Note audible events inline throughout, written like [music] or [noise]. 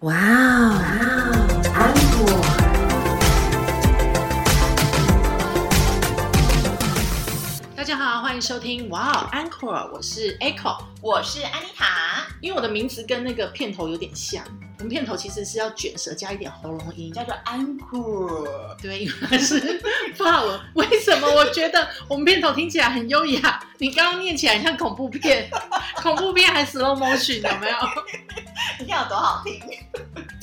哇哦，哇哦安果。大家好，欢迎收听哇哦安可我是 Echo。我是安妮塔，因为我的名字跟那个片头有点像，我们片头其实是要卷舌加一点喉咙音，叫做安库。对，[laughs] 因为它是法文。为什么我觉得我们片头听起来很优雅？你刚刚念起来像恐怖片，[laughs] 恐怖片还 slow motion 有没有？你看有多好听？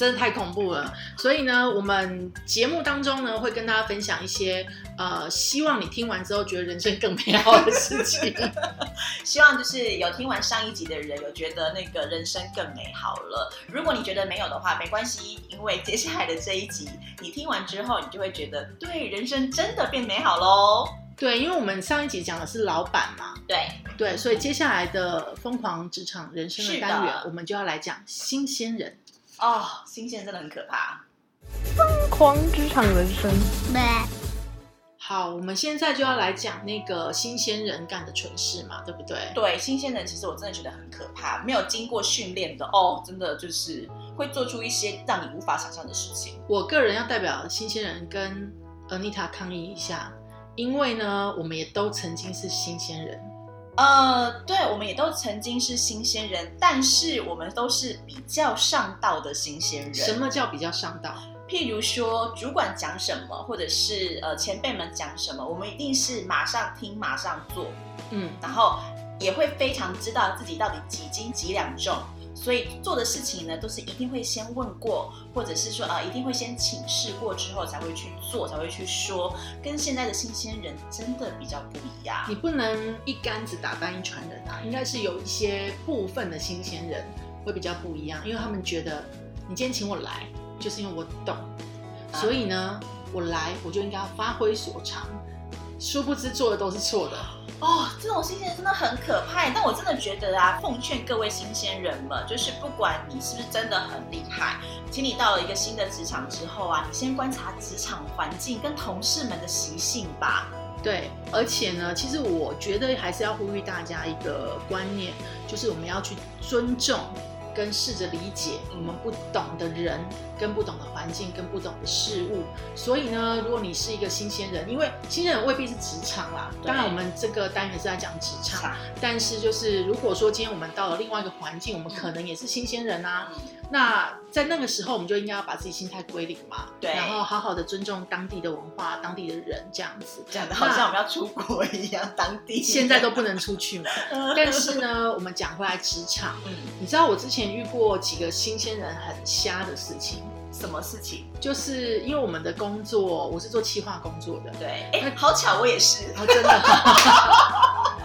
真的太恐怖了。所以呢，我们节目当中呢，会跟大家分享一些呃，希望你听完之后觉得人生更美好的事情。[laughs] 希望就是有听完上一集的人，有觉得那个人生更美好了。如果你觉得没有的话，没关系，因为接下来的这一集，你听完之后，你就会觉得对人生真的变美好喽。对，因为我们上一集讲的是老板嘛，对，对，所以接下来的疯狂职场人生的单元，我们就要来讲新鲜人。哦，新鲜真的很可怕。疯狂职场人生。好，我们现在就要来讲那个新鲜人干的蠢事嘛，对不对？对，新鲜人其实我真的觉得很可怕，没有经过训练的哦，真的就是会做出一些让你无法想象的事情。我个人要代表新鲜人跟 Anita 抗议一下，因为呢，我们也都曾经是新鲜人。呃，对，我们也都曾经是新鲜人，但是我们都是比较上道的新鲜人。什么叫比较上道？譬如说，主管讲什么，或者是呃前辈们讲什么，我们一定是马上听，马上做，嗯，然后也会非常知道自己到底几斤几两重，所以做的事情呢，都是一定会先问过，或者是说呃一定会先请示过之后才会去做，才会去说，跟现在的新鲜人真的比较不一样。你不能一竿子打翻一船人啊，应该是有一些部分的新鲜人会比较不一样，因为他们觉得你今天请我来，就是因为我懂，所以呢，我来我就应该要发挥所长，殊不知做的都是错的。哦，这种新鲜真的很可怕。但我真的觉得啊，奉劝各位新鲜人们，就是不管你是不是真的很厉害，请你到了一个新的职场之后啊，你先观察职场环境跟同事们的习性吧。对，而且呢，其实我觉得还是要呼吁大家一个观念，就是我们要去尊重跟试着理解我们不懂的人、跟不懂的环境、跟不懂的事物。所以呢，如果你是一个新鲜人，因为新鲜人未必是职场啦，对当然我们这个单元是在讲职场，场但是就是如果说今天我们到了另外一个环境，我们可能也是新鲜人啊。嗯，那在那个时候，我们就应该要把自己心态归零嘛，对然后好好的尊重当地的文化、当地的人，这样子。讲的好像我们要出国一样，当地现在都不能出去嘛。[laughs] 但是呢，我们讲回来职场，嗯，你知道我之前遇过几个新鲜人很瞎的事情，什么事情？就是因为我们的工作，我是做企划工作的，对，哎，好巧，我也是。哦真的，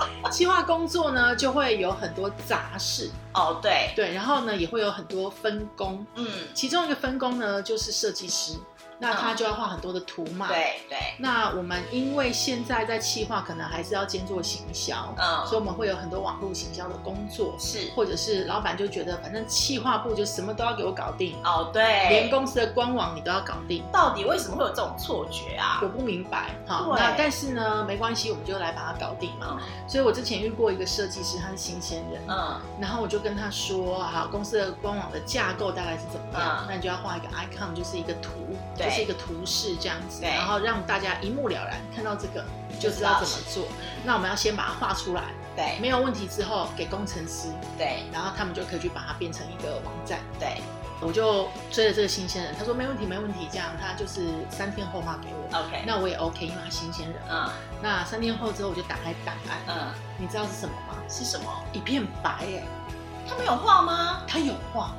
[laughs] 企划工作呢就会有很多杂事，哦，对，对，然后呢也会有很多分工，嗯，其中一个分工呢就是设计师，那他就要画很多的图嘛，。对对，那我们因为现在在企划，可能还是要兼做行销，嗯所以我们会有很多网络行销的工作，是，或者是老板就觉得反正企划部就什么都要给我搞定，哦，对，连公司的官网你都要搞定。到底为什么会有这种错觉啊？我不明白，好，对那但是呢，没关系，我们就来把它搞定嘛。嗯所以我之前遇过一个设计师，他是新鲜人，嗯，然后我就跟他说，好，公司的官网的架构大概是怎么样，嗯那你就要画一个 icon，就是一个图，对就是一个图示这样子，然后让大家一目了然，看到这个就知道怎么做。那我们要先把它画出来，对没有问题之后给工程师，对然后他们就可以去把它变成一个网站。对我就追了这个新鲜人，他说没问题，没问题，这样他就是三天后发给我。，OK，那我也 OK，因为他新鲜人。嗯那三天后之后，我就打开档案，嗯，你知道是什么吗？是什么？一片白哎，他没有画吗？他有画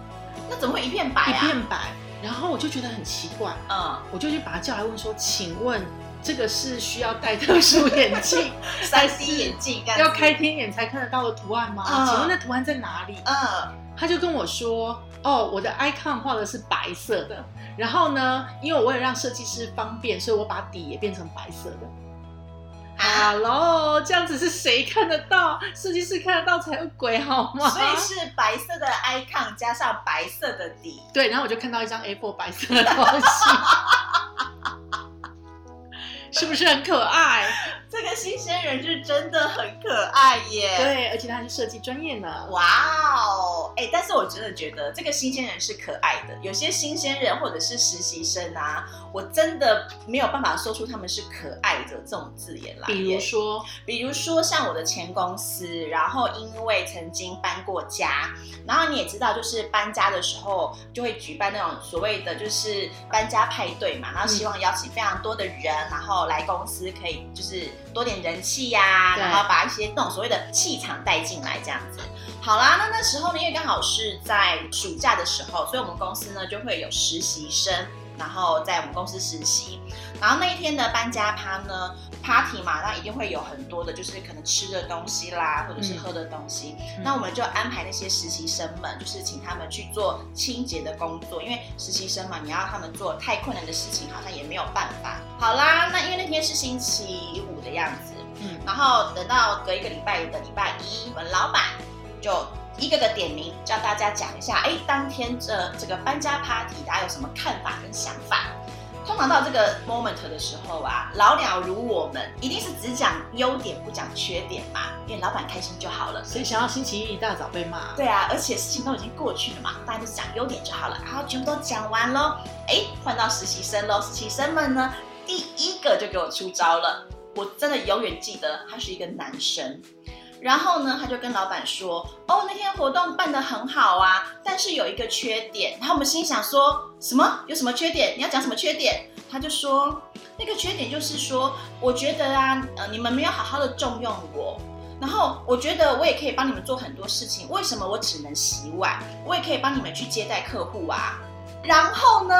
那怎么会一片白一啊？片白，然后我就觉得很奇怪，嗯，我就去把他叫来问说，请问这个是需要戴特殊眼镜，[laughs] 三 C 眼镜要开天眼才看得到的图案吗？嗯请问那图案在哪里？嗯他就跟我说，哦，我的 icon 画的是白色的，然后呢，因为我为了让设计师方便，所以我把底也变成白色的。啊，[laughs] Hello，这样子是谁看得到？设计师看得到才有鬼好吗？所以是白色的 icon 加上白色的底，对，然后我就看到一张 A4 白色的东西，[laughs] 是不是很可爱？这个新鲜人是真的很可爱耶。对，而且他还是设计专业呢。哇哦，哎，但是我真的觉得这个新鲜人是可爱的。有些新鲜人或者是实习生啊，我真的没有办法说出他们是可爱的这种字眼来。比如说，比如说像我的前公司，然后因为曾经搬过家，然后你也知道，就是搬家的时候就会举办那种所谓的就是搬家派对嘛，然后希望邀请非常多的人，然后来公司可以就是多点人气呀，然后把一些那种所谓的气场带进来这样子。好啦，那那时候呢，因为刚好是在暑假的时候，所以我们公司呢就会有实习生，然后在我们公司实习。然后那一天的搬家趴呢，party 嘛，那一定会有很多的，就是可能吃的东西啦，或者是喝的东西。那我们就安排那些实习生们，就是请他们去做清洁的工作，因为实习生嘛，你要他们做太困难的事情，好像也没有办法。好啦，那因为那天是星期五的样子，嗯，然后等到隔一个礼拜的礼拜一，我们老板就一个个点名，叫大家讲一下，哎，当天这这个搬家 party 大家有什么看法跟想法。通常到这个 moment 的时候啊，老鸟如我们一定是只讲优点不讲缺点嘛，因为老板开心就好了。谁想要星期一一大早被骂？对啊，而且事情都已经过去了嘛，大家就讲优点就好了。然后全部都讲完喽，哎，换到实习生喽。实习生们呢，第一个就给我出招了，我真的永远记得他是一个男生。然后呢，他就跟老板说：“哦，那天活动办得很好啊，但是有一个缺点。”然后我们心想说：“什么？有什么缺点？你要讲什么缺点？”他就说：“那个缺点就是说，我觉得啊，呃，你们没有好好的重用我。然后我觉得我也可以帮你们做很多事情，为什么我只能洗碗？我也可以帮你们去接待客户啊。然后呢，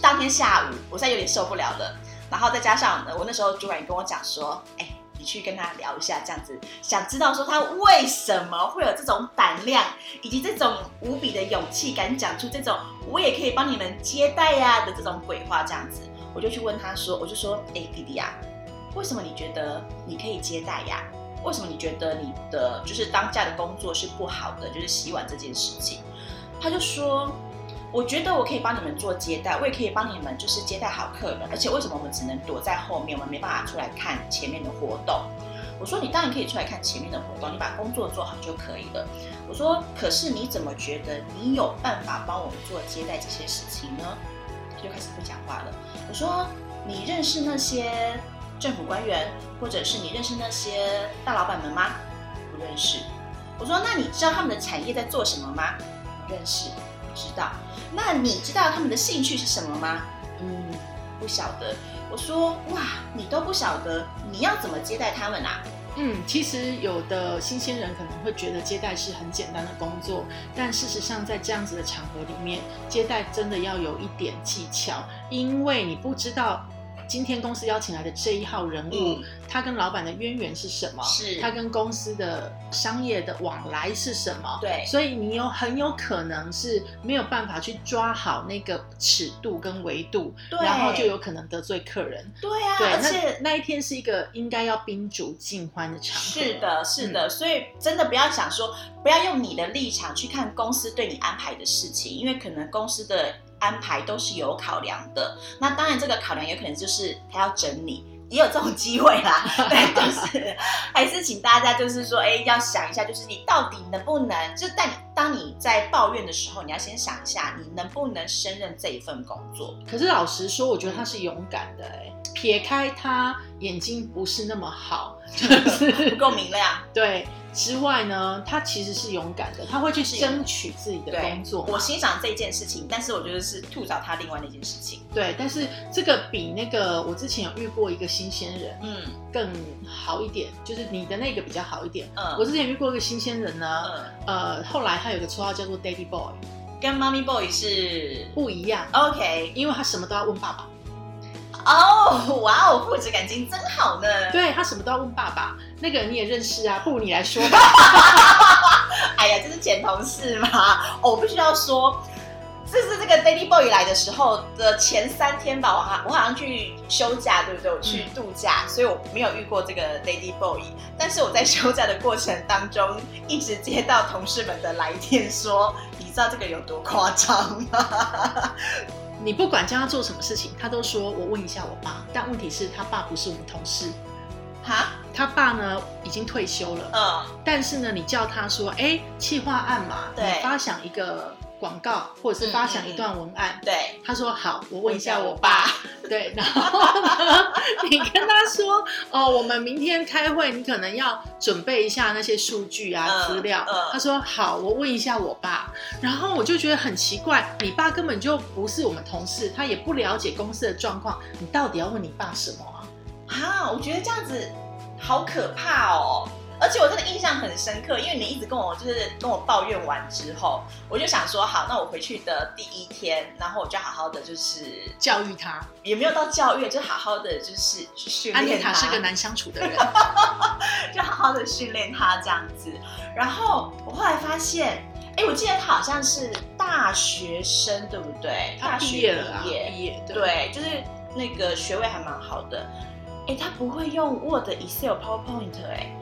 当天下午，我现在有点受不了了。然后再加上呢，我那时候主管也跟我讲说：，哎。”去跟他聊一下，这样子想知道说他为什么会有这种胆量，以及这种无比的勇气，敢讲出这种我也可以帮你们接待呀的这种鬼话，这样子，我就去问他说，我就说，哎，弟弟啊，为什么你觉得你可以接待呀？为什么你觉得你的就是当下的工作是不好的，就是洗碗这件事情？他就说。我觉得我可以帮你们做接待，我也可以帮你们就是接待好客人，而且为什么我们只能躲在后面，我们没办法出来看前面的活动？我说你当然可以出来看前面的活动，你把工作做好就可以了。我说可是你怎么觉得你有办法帮我们做接待这些事情呢？他就开始不讲话了。我说你认识那些政府官员，或者是你认识那些大老板们吗？不认识。我说那你知道他们的产业在做什么吗？不认识。不知道，那你知道他们的兴趣是什么吗？嗯，不晓得。我说哇，你都不晓得，你要怎么接待他们啊？嗯，其实有的新鲜人可能会觉得接待是很简单的工作，但事实上在这样子的场合里面，接待真的要有一点技巧，因为你不知道。今天公司邀请来的这一号人物，他跟老板的渊源是什么？是，他跟公司的商业的往来是什么？对，所以你有很有可能是没有办法去抓好那个尺度跟维度，然后就有可能得罪客人。对啊，而且那一天是一个应该要宾主尽欢的场合。是的，是的，所以真的不要想说，不要用你的立场去看公司对你安排的事情，因为可能公司的。安排都是有考量的，那当然这个考量有可能就是他要整你，也有这种机会啦。[laughs] 对，就是还是请大家就是说，哎，要想一下，就是你到底能不能，就在当你在抱怨的时候，你要先想一下，你能不能胜任这一份工作。可是老实说，我觉得他是勇敢的，哎，撇开他眼睛不是那么好，就是不够明亮，[laughs] 对。之外呢，他其实是勇敢的，他会去争取自己的工作。我欣赏这件事情，但是我觉得是吐槽他另外那件事情。对，但是这个比那个我之前有遇过一个新鲜人，嗯，更好一点，就是你的那个比较好一点。嗯，我之前遇过一个新鲜人呢，嗯呃，后来他有个绰号叫做 Daddy Boy，跟 Mommy Boy 是不一样。OK，因为他什么都要问爸爸。哦，哇哦，父子感情真好呢。对他什么都要问爸爸，那个人你也认识啊，不如你来说吧。[laughs] 哎呀，这是前同事嘛。哦，我必须要说，这是这个 Daddy Boy 来的时候的前三天吧，我好我好像去休假，对不对？我去度假，所以我没有遇过这个 Daddy Boy。但是我在休假的过程当中，一直接到同事们的来电，说你知道这个有多夸张吗？你不管叫他做什么事情，他都说我问一下我爸。但问题是，他爸不是我们同事。哈，他爸呢已经退休了，嗯，但是呢，你叫他说，哎，企划案嘛，对。你发想一个广告，或者是发想一段文案。对，他说好，我问一下我爸。[laughs] 对，然后呢，[laughs] 你跟他说，哦，我们明天开会，你可能要准备一下那些数据啊、嗯资料。嗯他说好，我问一下我爸。然后我就觉得很奇怪，你爸根本就不是我们同事，他也不了解公司的状况，你到底要问你爸什么啊？啊，我觉得这样子好可怕哦。而且我真的印象很深刻，因为你一直跟我就是跟我抱怨完之后，我就想说，好，那我回去的第一天，然后我就好好的就是教育他，也没有到教育，就好好的就是去训安妮练他，塔是个难相处的人。[laughs] 就好好的训练他这样子。然后我后来发现，哎，我记得他好像是大学生，对不对？大学业了啊，毕业毕业对。对，就是那个学位还蛮好的。哎，他不会用 Word、Excel、PowerPoint 哎。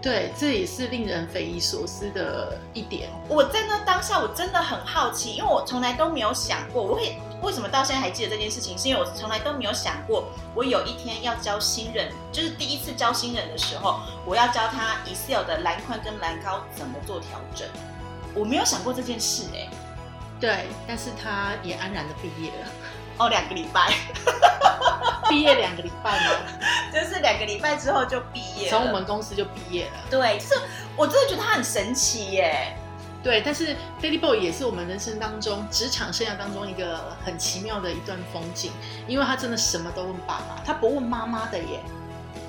对，这也是令人匪夷所思的一点。我在那当下，我真的很好奇，因为我从来都没有想过，我会为什么到现在还记得这件事情，是因为我从来都没有想过，我有一天要教新人，就是第一次教新人的时候，我要教他 Excel 的栏宽跟栏高怎么做调整。我没有想过这件事哎、对，但是他也安然的毕业了。哦，两个礼拜，[laughs] 毕业两个礼拜吗？[laughs] 就是两个礼拜之后就毕业。从我们公司就毕业了。对，就是我真的觉得他很神奇耶。对，但是 Daily Boy 也是我们人生当中、职场生涯当中一个很奇妙的一段风景，因为他真的什么都问爸爸，他不问妈妈的耶。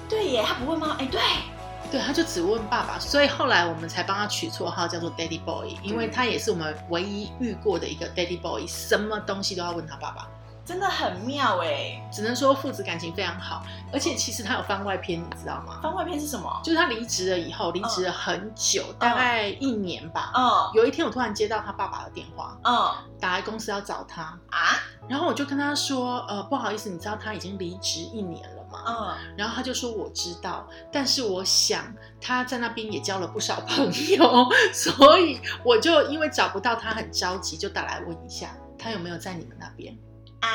对耶，他不问妈？哎，对，对，他就只问爸爸，所以后来我们才帮他取绰号叫做 Daddy Boy，因为他也是我们唯一遇过的一个 Daddy Boy，什么东西都要问他爸爸。真的很妙哎。只能说父子感情非常好，而且其实他有番外篇，你知道吗？番外篇是什么？就是他离职了以后，离职了很久，大概一年吧。嗯有一天我突然接到他爸爸的电话，嗯打来公司要找他，啊然后我就跟他说，呃，不好意思，你知道他已经离职一年了吗？嗯然后他就说我知道，但是我想他在那边也交了不少朋友，[laughs] 所以我就因为找不到他很着急，就打来问一下他有没有在你们那边。啊！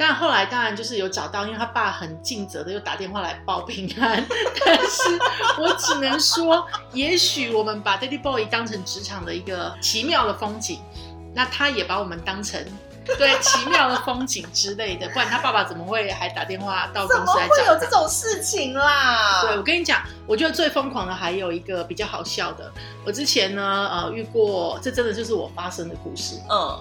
但后来当然就是有找到，因为他爸很尽责的又打电话来报平安。[laughs] 但是我只能说，也许我们把 Daddy Boy 当成职场的一个奇妙的风景，那他也把我们当成对奇妙的风景之类的，不然他爸爸怎么会还打电话到公司来会有这？种事情啦？对，我跟你讲，我觉得最疯狂的还有一个比较好笑的。我之前呢，呃，遇过，这真的就是我发生的故事。嗯，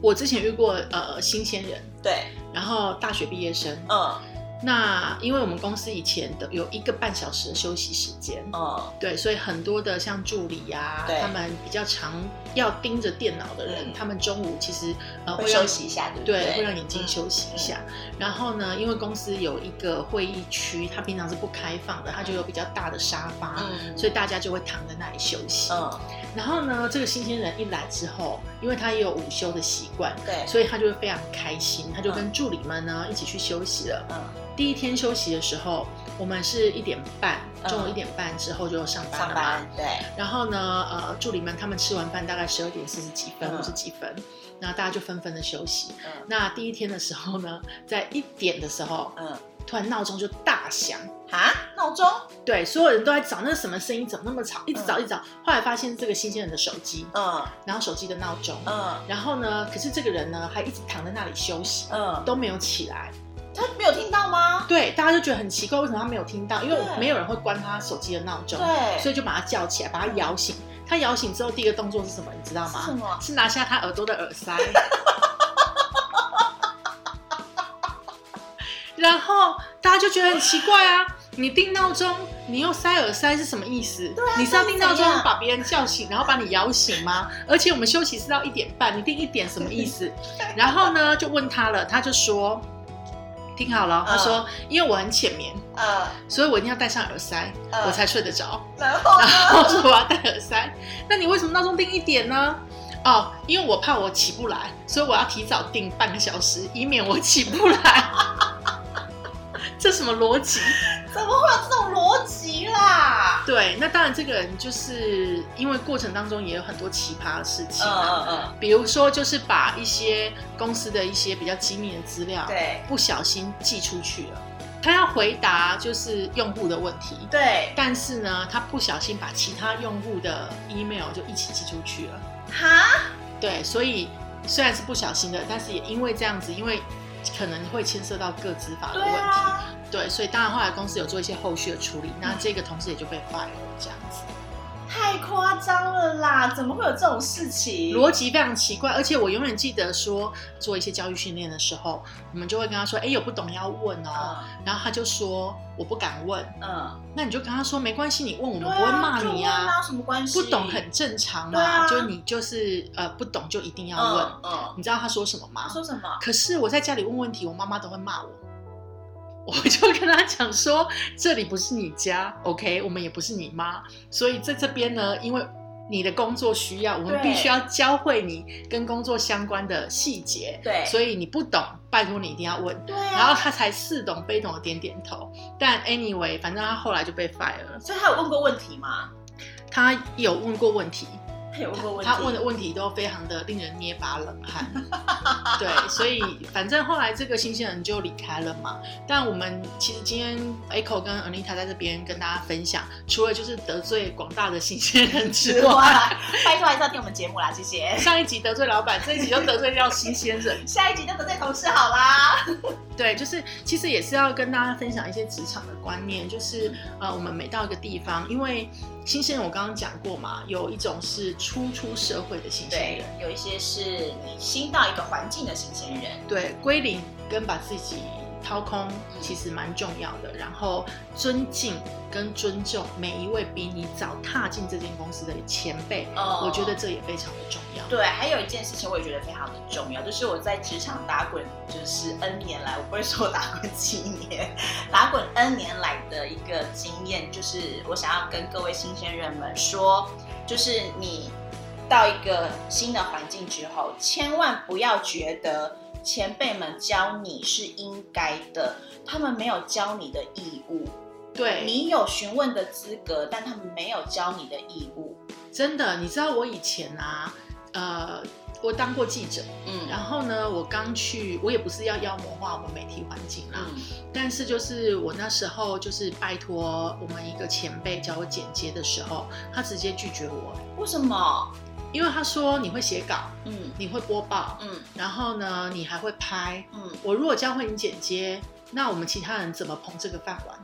我之前遇过呃新鲜人，对，然后大学毕业生，嗯。那因为我们公司以前的有一个半小时的休息时间，嗯。对，所以很多的像助理呀、对。他们比较常要盯着电脑的人，嗯。他们中午其实呃会休息一下，对不对，对？会让眼睛休息一下。然后呢，因为公司有一个会议区，它平常是不开放的，它就有比较大的沙发，嗯，所以大家就会躺在那里休息。嗯，然后呢，这个新鲜人一来之后，因为他也有午休的习惯，对，所以他就会非常开心，他就跟助理们呢一起去休息了。嗯。第一天休息的时候，我们是一点半，嗯。中午一点半之后就上班了嘛。上班，对，然后呢，呃，助理们他们吃完饭大概十二点四十几分、嗯。五十几分，然后大家就纷纷的休息。嗯。那第一天的时候呢，在一点的时候，嗯，突然闹钟就大响，啊，闹钟，对，所有人都在找那个什么声音，怎么那么吵，一直找一直找。后来发现是这个新鲜人的手机，嗯然后手机的闹钟，嗯然后呢，可是这个人呢还一直躺在那里休息，嗯，都没有起来。他没有听到吗？对，大家就觉得很奇怪，为什么他没有听到？因为对没有人会关他手机的闹钟，对，所以就把他叫起来，把他摇醒。他摇醒之后，第一个动作是什么？你知道吗？是什么是拿下他耳朵的耳塞。[laughs] 然后大家就觉得很奇怪啊，你定闹钟，你用塞耳塞是什么意思？对啊你是要定闹钟把别人叫醒，然后把你摇醒吗？而且我们休息是到一点半，你定一点什么意思？[laughs] 然后呢，就问他了，他就说，听好了，他说，因为我很浅眠，呃所以我一定要戴上耳塞，呃我才睡得着。然后然后？说我要戴耳塞，那你为什么闹钟定一点呢？哦，因为我怕我起不来，所以我要提早定半个小时，以免我起不来。这什么逻辑？[laughs] 怎么会有这种逻辑啦？对，那当然，这个人就是因为过程当中也有很多奇葩的事情嗯啊，嗯嗯，比如说就是把一些公司的一些比较机密的资料，对，不小心寄出去了。他他要回答就是用户的问题，对，但是呢，他不小心把其他用户的 email 就一起寄出去了。哈，对，所以虽然是不小心的，但是也因为这样子，因为可能会牵涉到各执法的问题，啊，对，所以当然后来公司有做一些后续的处理，那这个同事也就被 fire 了，这样子。太夸张了啦！怎么会有这种事情？逻辑非常奇怪，而且我永远记得说，做一些教育训练的时候，我们就会跟他说，哎，有不懂要问哦，嗯然后他就说我不敢问，嗯，那你就跟他说没关系，你问我们不会骂你啊，什么关系？不懂很正常嘛，啊就你就是呃不懂就一定要问。嗯嗯，你知道他说什么吗他？说什么？可是我在家里问问题，我妈妈都会骂我。[laughs] 我就跟他讲说，这里不是你家，OK，我们也不是你妈，所以在这边呢，因为你的工作需要，我们必须要教会你跟工作相关的细节，对所以你不懂，拜托你一定要问。对啊，然后他才似懂非懂的点点头，但 anyway，反正他后来就被 fire 了。所以他有问过问题吗？他有问过问题，他 [laughs] 有问过问题，他问的问题都非常的令人捏把冷汗。[laughs] 对，所以反正后来这个新鲜人就离开了嘛。但我们其实今天 Echo 跟 Anita 在这边跟大家分享，除了就是得罪广大的新鲜人之外，哇，拜托还是要听我们节目啦，谢谢。[laughs] 上一集得罪老板，这一集就得罪掉新鲜人。下一集就得罪同事好啦。对，就是其实也是要跟大家分享一些职场的观念，就是呃，我们每到一个地方，因为新鲜人我刚刚讲过嘛，有一种是初出社会的新鲜对人，，有一些是你新到一个环境的新鲜人，对，归零跟把自己掏空其实蛮重要的，然后尊敬跟尊重每一位比你早踏进这间公司的前辈，哦我觉得这也非常的重要。对，还有一件事情我也觉得非常的重要，就是我在职场打滚，就是 N 年来，我不会说我打滚几年，打滚 N 年来的一个经验，就是我想要跟各位新鲜人们说，就是你到一个新的环境之后，千万不要觉得前辈们教你是应该的，他们没有教你的义务，对，你有询问的资格，但他们没有教你的义务。真的，你知道我以前啊，呃，我当过记者，嗯。然后呢，我刚去，我也不是要妖魔化我们媒体环境啦，嗯。但是就是我那时候就是拜托我们一个前辈教我剪接的时候，他直接拒绝我，为什么？因为他说你会写稿，嗯你会播报，嗯然后呢，你还会拍。嗯，我如果教会你剪接，那我们其他人怎么捧这个饭碗？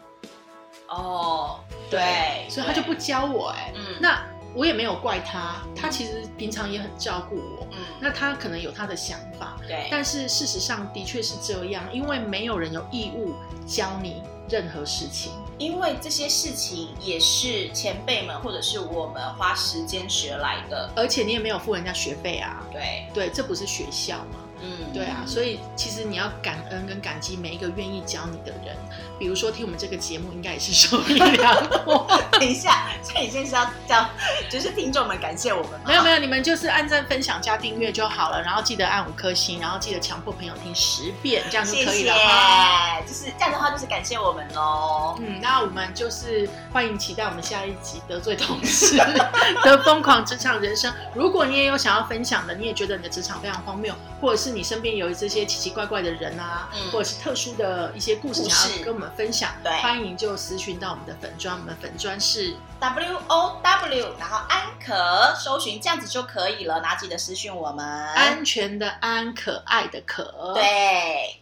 哦，对，所以他就不教我、哎、嗯那我也没有怪他，他其实平常也很照顾我。嗯，那他可能有他的想法，对，但是事实上的确是这样，因为没有人有义务教你任何事情。因为这些事情也是前辈们或者是我们花时间学来的，而且你也没有付人家学费啊，对，对，这不是学校嘛？嗯，对啊，所以其实你要感恩跟感激每一个愿意教你的人，比如说听我们这个节目，应该也是受益良多。等一下，所以你现在是要叫，就是听众们感谢我们吗？没有没有，你们就是按赞、分享、加订阅就好了，然后记得按五颗星，然后记得强迫朋友听十遍，这样就谢谢可以了哈。，就是这样的话，就是感谢我们喽。嗯，那我们就是欢迎期待我们下一集得罪同事 [laughs] 的疯狂职场人生。如果你也有想要分享的，你也觉得你的职场非常荒谬，或者是你身边有这些奇奇怪怪的人啊，嗯或者是特殊的一些故事想要跟我们分享，对欢迎就私讯到我们的粉砖，我们的粉砖是 W O W，然后安可搜寻这样子就可以了，然后记得私讯我们。安全的安，可爱的可。，对，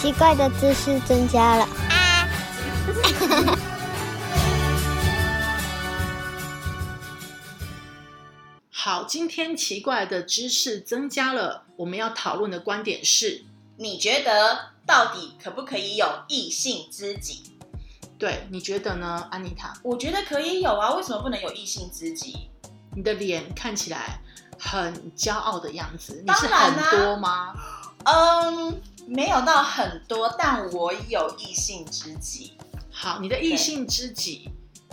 奇怪的知识增加了。[laughs] 好，今天奇怪的知识增加了，我们要讨论的观点是。你觉得到底可不可以有异性知己？对，你觉得呢，安妮塔？我觉得可以有啊，为什么不能有异性知己？你的脸看起来很骄傲的样子，你是很多吗？嗯，没有到很多，但我有异性知己。好，你的异性知己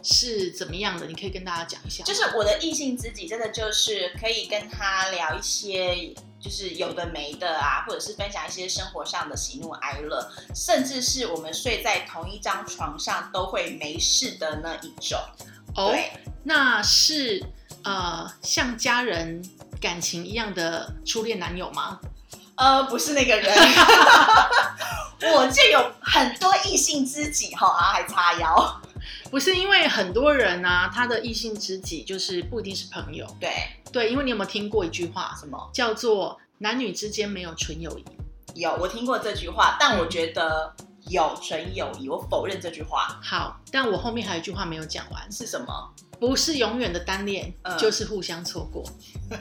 是怎么样的？你可以跟大家讲一下。就是我的异性知己，真的就是可以跟他聊一些，就是有的没的啊，或者是分享一些生活上的喜怒哀乐，甚至是我们睡在同一张床上都会没事的那一种。哦，那是呃像家人感情一样的初恋男友吗？呃，不是那个人。[laughs] 我就有很多异性知己哈，然后还叉腰。不是因为很多人啊，他的异性知己就是不一定是朋友。对，对，因为你有没有听过一句话，什么？叫做男女之间没有纯友谊？有，我听过这句话，但我觉得有纯友谊，我否认这句话。好，但我后面还有一句话没有讲完，是什么？不是永远的单恋，嗯就是互相错过。[laughs]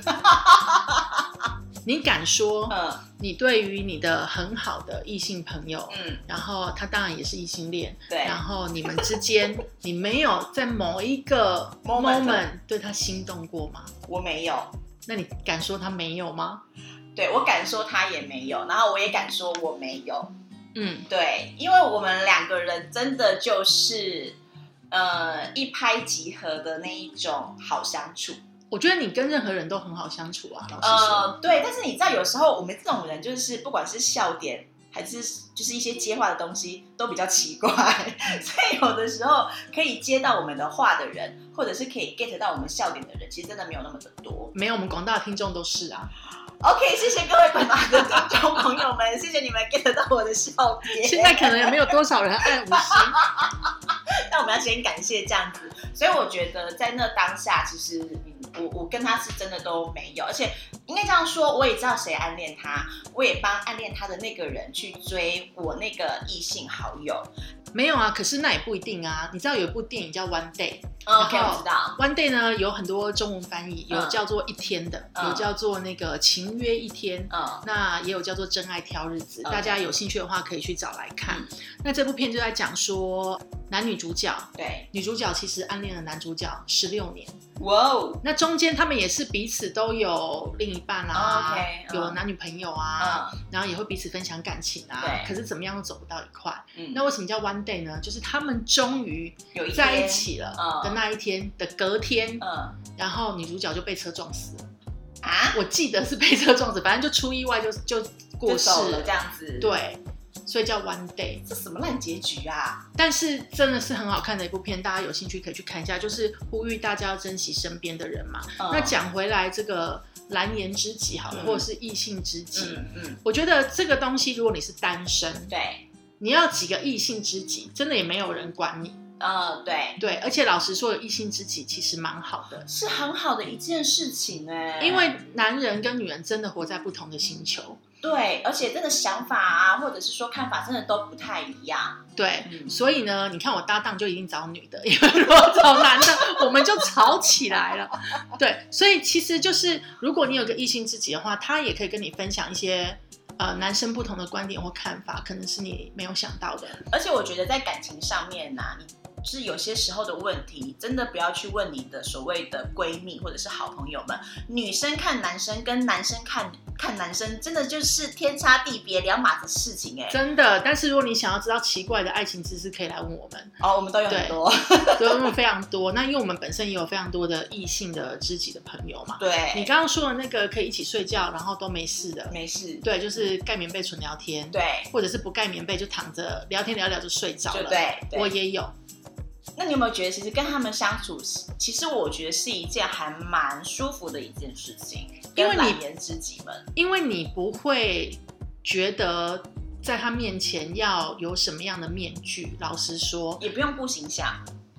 你敢说，嗯你对于你的很好的异性朋友，嗯，然后他当然也是异性恋，对然后你们之间，[laughs] 你没有在某一个 Moment moment 对他心动过吗？我没有。那你敢说他没有吗？对我敢说他也没有，然后我也敢说我没有。嗯，对，因为我们两个人真的就是呃一拍即合的那一种好相处。我觉得你跟任何人都很好相处啊，老实说。呃，对，但是你知道，有时候我们这种人就是不管是笑点还是就是一些接话的东西都比较奇怪，[laughs] 所以有的时候可以接到我们的话的人，或者是可以 get 到我们笑点的人，其实真的没有那么的多。没有，我们广大的听众都是啊。OK，谢谢各位广大的听众朋友们，谢谢你们 get 到我的笑点。现在可能也没有多少人按五星。[laughs] 但我们要先感谢这样子，所以我觉得在那当下，其实嗯，我我跟他是真的都没有，而且应该这样说，我也知道谁暗恋他，我也帮暗恋他的那个人去追我那个异性好友。没有啊，可是那也不一定啊。你知道有一部电影叫《One Day》OK，然后我知道。，One Day 呢有很多中文翻译，有嗯叫做一天的，嗯有叫做那个情约一天。嗯那也有叫做真爱挑日子，OK 大家有兴趣的话可以去找来看。嗯那这部片就在讲说男女主角，对，女主角其实暗恋了男主角十六年，哇哦，那中间他们也是彼此都有另一半啊 OK，嗯有男女朋友啊，嗯然后也会彼此分享感情啊对，可是怎么样都走不到一块。嗯，那为什么叫 one day 呢？就是他们终于在一起了嗯的那一天的隔天，嗯然后女主角就被车撞死了。啊，我记得是被车撞死，反正就出意外就就过世就了这样子，，对，所以叫 one day。这什么烂结局啊？但是真的是很好看的一部片，大家有兴趣可以去看一下。就是呼吁大家要珍惜身边的人嘛。嗯那讲回来，这个蓝颜知己好了，嗯。或者是异性知己，嗯嗯，我觉得这个东西，如果你是单身，对，你要几个异性知己，真的也没有人管你。嗯对，对，而且老实说，有异性知己其实蛮好的，是很好的一件事情哎，因为男人跟女人真的活在不同的星球。对，而且真的想法啊，或者是说看法，真的都不太一样。对，嗯所以呢，你看我搭档就一定找女的，[laughs] 因为如果找男的，我们就吵起来了。对，所以其实就是，如果你有个异性知己的话，他也可以跟你分享一些呃男生不同的观点或看法，可能是你没有想到的。而且我觉得在感情上面呐、你是有些时候的问题，真的不要去问你的所谓的闺蜜或者是好朋友们。女生看男生跟男生看看男生，真的就是天差地别两码子事情哎。真的，但是如果你想要知道奇怪的爱情知识，可以来问我们，哦，我们都有很多。对，我们 [laughs] 非常多。那因为我们本身也有非常多的异性的知己的朋友嘛。对你对，刚刚说的那个可以一起睡觉，然后都没事的，没事。对，就是盖棉被纯聊天，对，或者是不盖棉被就躺着聊天聊聊就睡着了。对我也有。那你有没有觉得，其实跟他们相处，其实我觉得是一件还蛮舒服的一件事情。因为你跟蓝颜知己们，因为你不会觉得在他面前要有什么样的面具。老实说，也不用顾形象，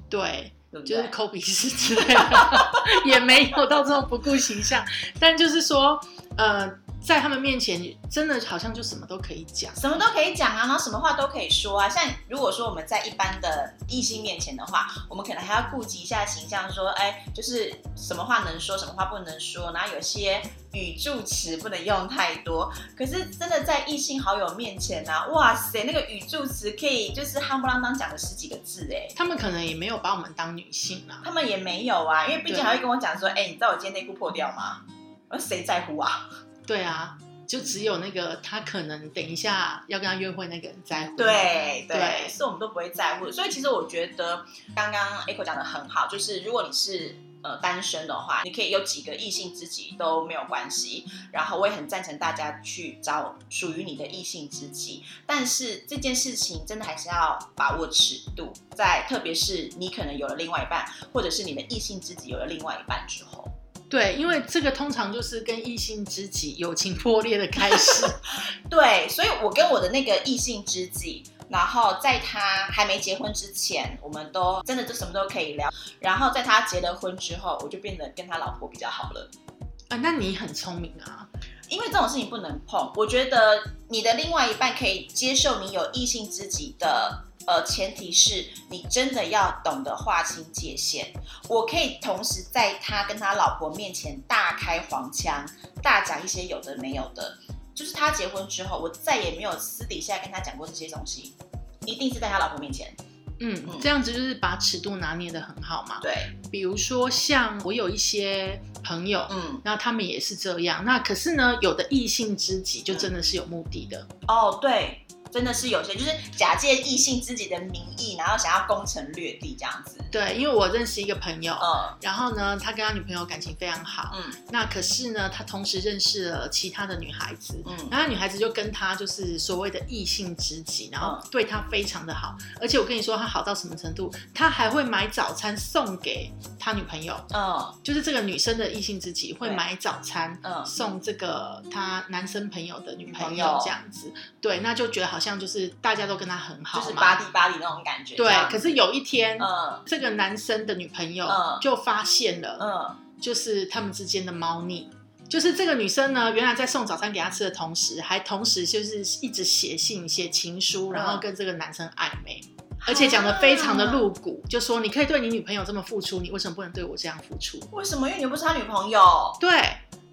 对，对对？就是抠鼻屎之类的，[laughs] 也没有到这种不顾形象。但就是说，呃，在他们面前，真的好像就什么都可以讲。什么都可以讲啊，然后什么话都可以说啊。像如果说我们在一般的异性面前的话，我们可能还要顾及一下形象，说，哎，就是什么话能说，什么话不能说，然后有些语助词不能用太多。可是真的在异性好友面前呢、啊，哇塞，那个语助词可以就是夯不啷当讲了十几个字，哎。他们可能也没有把我们当女性啊。他们也没有啊，因为毕竟对还会跟我讲说，哎、你知道我今天内裤破掉吗？我说谁在乎啊？对啊，就只有那个他可能等一下要跟他约会那个人在乎。对对，对是我们都不会在乎。所以其实我觉得刚刚 Echo 讲的很好，就是如果你是呃单身的话，你可以有几个异性知己都没有关系。然后我也很赞成大家去找属于你的异性知己，但是这件事情真的还是要把握尺度，在特别是你可能有了另外一半，或者是你的异性知己有了另外一半之后。对，因为这个通常就是跟异性知己友情破裂的开始。[laughs] 对，所以我跟我的那个异性知己，然后在他还没结婚之前，我们都真的就什么都可以聊。然后在他结了婚之后，我就变得跟他老婆比较好了。啊，那你很聪明啊。因为这种事情不能碰，我觉得你的另外一半可以接受你有异性知己的，呃，前提是你真的要懂得划清界限。我可以同时在他跟他老婆面前大开黄腔，大讲一些有的没有的。就是他结婚之后，我再也没有私底下跟他讲过这些东西，一定是在他老婆面前。嗯，这样子就是把尺度拿捏的很好嘛。对，比如说像我有一些朋友，嗯，那他们也是这样。那可是呢，有的异性知己就真的是有目的的。哦，对。真的是有些，就是假借异性知己的名义，然后想要攻城略地这样子。对，因为我认识一个朋友，嗯，然后呢，他跟他女朋友感情非常好，嗯，那可是呢，他同时认识了其他的女孩子，嗯，然后女孩子就跟他就是所谓的异性知己，然后对他非常的好，而且我跟你说他好到什么程度，他还会买早餐送给他女朋友，嗯，就是这个女生的异性知己会买早餐，嗯，送这个他男生朋友的女朋朋友。这样子，对，那就觉得好像就是大家都跟他很好就是巴蒂巴蒂那种感觉。这对，可是有一天，嗯这个男生的女朋友嗯就发现了，嗯就是他们之间的猫腻。就是这个女生呢，原来在送早餐给他吃的同时，还同时就是一直写信、写情书，然后跟这个男生暧昧，而且讲的非常的露骨，就说你可以对你女朋友这么付出，你为什么不能对我这样付出？为什么？因为你又不是他女朋友。对，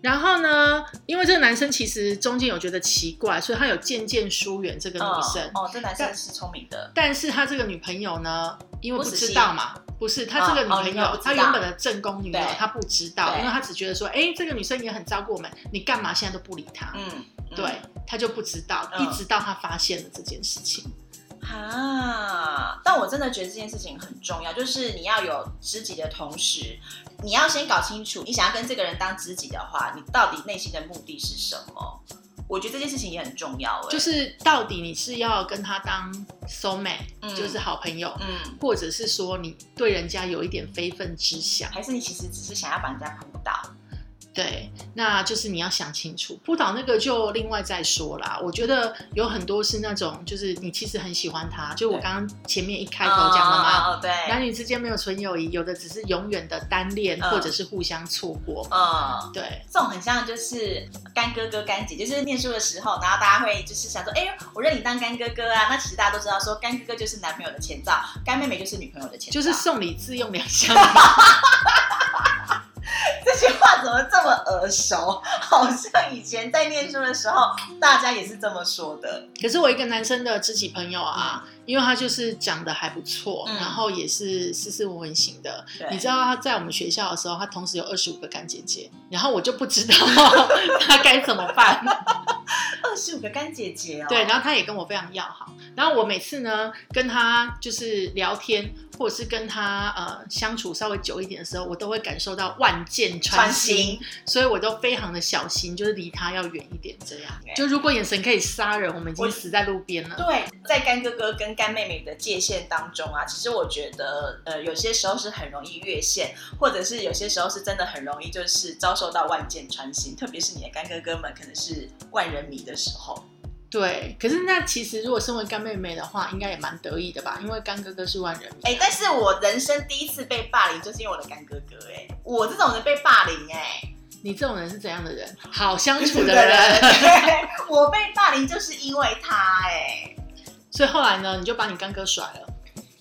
然后呢，因为这个男生其实中间有觉得奇怪，所以他有渐渐疏远这个女生。哦，这男生是聪明的。但是他这个女朋友呢，因为不知道嘛，不是他这个女朋友，他原本的正宫女友对，她不知道，因为她只觉得说，哎，这个女生也很照顾我们，你干嘛现在都不理她？嗯，嗯对，他就不知道，嗯一直到他发现了这件事情。啊，但我真的觉得这件事情很重要，就是你要有知己的同时，你要先搞清楚，你想要跟这个人当知己的话，你到底内心的目的是什么？我觉得这件事情也很重要、哎，就是到底你是要跟他当 soul mate，、嗯就是好朋友，嗯，或者是说你对人家有一点非分之想？还是你其实只是想要把人家扑倒？对，那就是你要想清楚，扑倒那个就另外再说啦。我觉得有很多是那种，就是你其实很喜欢他，就我对刚刚前面一开头讲的嘛，哦，对，男女之间没有纯友谊，有的只是永远的单恋，嗯或者是互相错过。嗯。对，这种很像就是干哥哥干姐，就是念书的时候，然后大家会就是想说，哎、我认你当干哥哥啊。那其实大家都知道说，干哥哥就是男朋友的前兆，干妹妹就是女朋友的前兆。就是送礼自用两相 [laughs] 宜。这句话怎么这么耳熟？好像以前在念书的时候，大家也是这么说的。可是我一个男生的知己朋友啊，因为他就是讲的还不错，嗯然后也是斯斯文文型的。你知道他在我们学校的时候，他同时有二十五个干姐姐，然后我就不知道 [laughs] 他该怎么办。二十五个干姐姐哦，对，然后他也跟我非常要好，然后我每次呢跟他就是聊天，或者是跟他呃相处稍微久一点的时候，我都会感受到万箭穿穿心，心，所以我都非常的小心，就是离他要远一点，这样。对就如果眼神可以杀人，我们已经死在路边了。对，在干哥哥跟干妹妹的界限当中啊，其实我觉得，呃，有些时候是很容易越线，或者是有些时候是真的很容易就是遭受到万箭穿心，特别是你的干哥哥们可能是万人迷的时候。对，可是那其实如果身为干妹妹的话，应该也蛮得意的吧？因为干哥哥是万人迷。哎、但是我人生第一次被霸凌，就是因为我的干哥哥、哎，我这种人被霸凌、哎。你这种人是怎样的人？好相处的 [laughs] 人。我被霸凌就是因为他哎、所以后来呢，你就把你干哥甩了，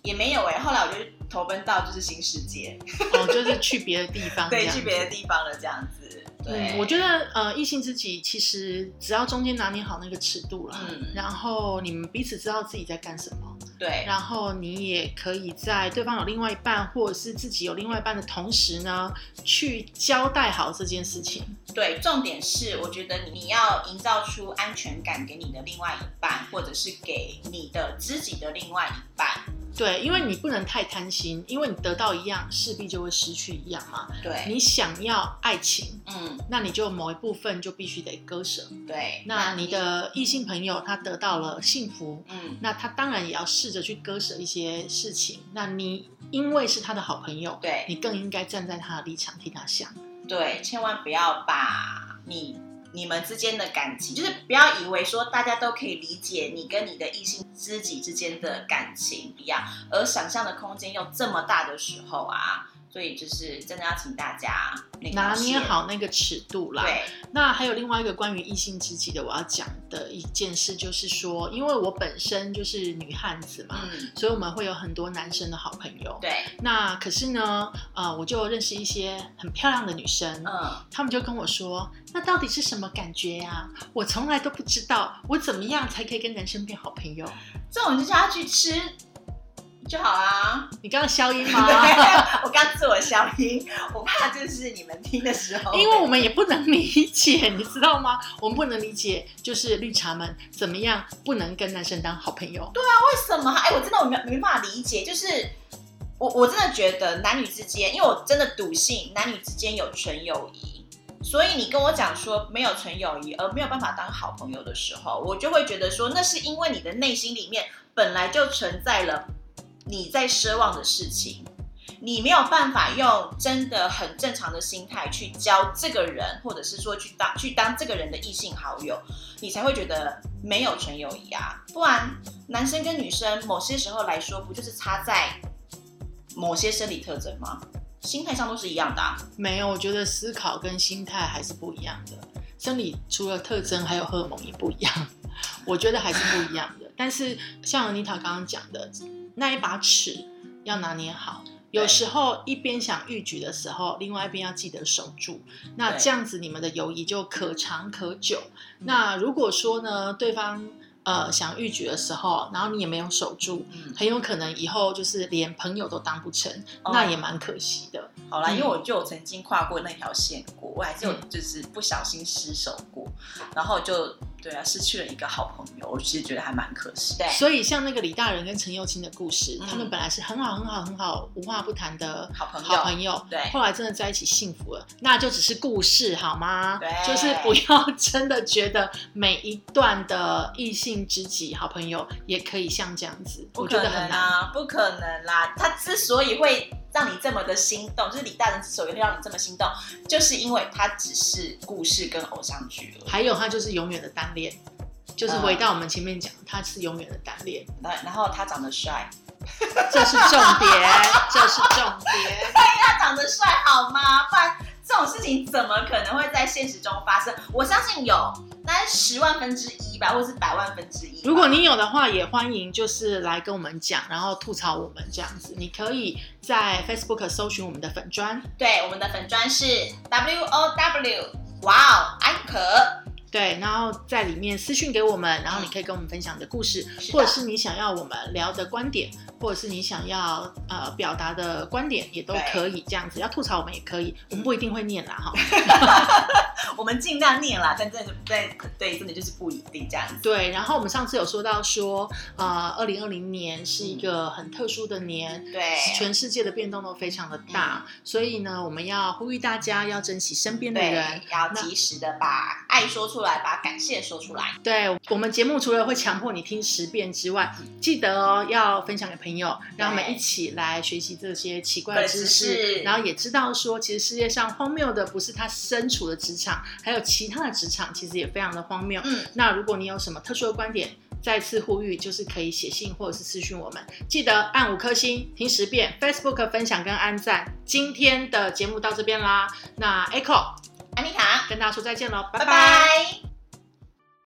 也没有哎、后来我就投奔到就是新世界，哦，就是去别的地方。[laughs] 对，去别的地方了这样子。对，嗯，我觉得呃，异性知己其实只要中间拿捏好那个尺度啦，嗯然后你们彼此知道自己在干什么，对，然后你也可以在对方有另外一半，或者是自己有另外一半的同时呢，去交代好这件事情。对，重点是我觉得你要营造出安全感给你的另外一半，或者是给你的知己的另外一半。对，因为你不能太贪心，因为你得到一样，势必就会失去一样嘛。对，你想要爱情，嗯，那你就某一部分就必须得割舍。对。那你的异性朋友他得到了幸福，嗯，那他当然也要试着去割舍一些事情。那你因为是他的好朋友，对你更应该站在他的立场替他想。对，千万不要把你你们之间的感情，就是不要以为说大家都可以理解你跟你的异性知己之间的感情一样，而想象的空间又这么大的时候啊，所以就是真的要请大家那个拿捏好那个尺度啦。对，那还有另外一个关于异性知己的，我要讲的一件事就是说，因为我本身就是女汉子嘛，嗯，所以我们会有很多男生的好朋友。对，那可是呢，呃，我就认识一些很漂亮的女生，嗯，他们就跟我说，那到底是什么感觉呀、我从来都不知道，我怎么样才可以跟男生变好朋友？这种就叫他去吃就好啦。你刚刚消音吗？我刚自我消音，我怕就是你们听的时候，因为我们也不能理解，你知道吗？我们不能理解，就是绿茶们怎么样不能跟男生当好朋友。对啊为什么？哎，我真的我没没办法理解，就是我我真的觉得男女之间，因为我真的笃信男女之间有纯友谊，所以你跟我讲说没有纯友谊而没有办法当好朋友的时候，我就会觉得说那是因为你的内心里面本来就存在了你在奢望的事情。你没有办法用真的很正常的心态去交这个人，或者是说去当去当这个人的异性好友，你才会觉得没有纯友谊啊。不然，男生跟女生某些时候来说，不就是差在某些生理特征吗？心态上都是一样的、啊。没有，我觉得思考跟心态还是不一样的。生理除了特征，还有荷尔蒙也不一样，我觉得还是不一样的。但是像妮塔刚刚讲的，那一把尺要拿捏好。有时候一边想欲举的时候，另外一边要记得守住。那这样子你们的友谊就可长可久。那如果说呢，对方呃想欲举的时候，然后你也没有守住，嗯，很有可能以后就是连朋友都当不成，哦那也蛮可惜的。好啦，嗯因为我就曾经跨过那条线过，我还是有嗯就是不小心失手过，然后就对啊，失去了一个好朋友，我其实觉得还蛮可惜。对，所以像那个李大人跟陈幼卿的故事，嗯他们本来是很好很好很好无话不谈的好朋友好朋友，对后来真的在一起幸福了，那就只是故事好吗？对就是不要 [laughs] 真的觉得每一段的异性知己好朋友也可以像这样子，不可我觉得很难。能啊，不可能啦！他之所以会让你这么的心动，就是李大人之所以会让你这么心动，就是因为他只是故事跟偶像剧了。还有他就是永远的单恋，就是回到我们前面讲，他是永远的单恋，然然后他长得帅，这是重点，这是重点。[laughs] 他长得帅好吗？不然这种事情怎么可能会在现实中发生？我相信有，大概十万分之一吧，或者是百万分之一。如果你有的话，也欢迎就是来跟我们讲，然后吐槽我们这样子。你可以在 Facebook 搜寻我们的粉砖，对我们的粉砖是 W O W，哇哦，安可。对，然后在里面私讯给我们，然后你可以跟我们分享你的故事，或者是你想要我们聊的观点，或者是你想要呃表达的观点，也都可以这样子。要吐槽我们也可以，我们不一定会念啦哈。[laughs] 我们尽量念啦，但真的是对对，真的就是不一定这样子。对，然后我们上次有说到说，呃，二零二零年是一个很特殊的年，对，全世界的变动都非常的大，所以呢，我们要呼吁大家要珍惜身边的人，。要及时的把爱说出来，把感谢说出来。对我们节目除了会强迫你听十遍之外，记得哦要分享给朋友，让我们一起来学习这些奇怪的知识，然后也知道说，其实世界上荒谬的不是他身处的职场，还有其他的职场其实也非常的荒谬。嗯，那如果你有什么特殊的观点，再次呼吁，就是可以写信或者是私讯我们，记得按五颗星，听十遍，Facebook 分享跟按赞。今天的节目到这边啦，那 Echo 安妮塔，跟大家说再见喽，拜拜拜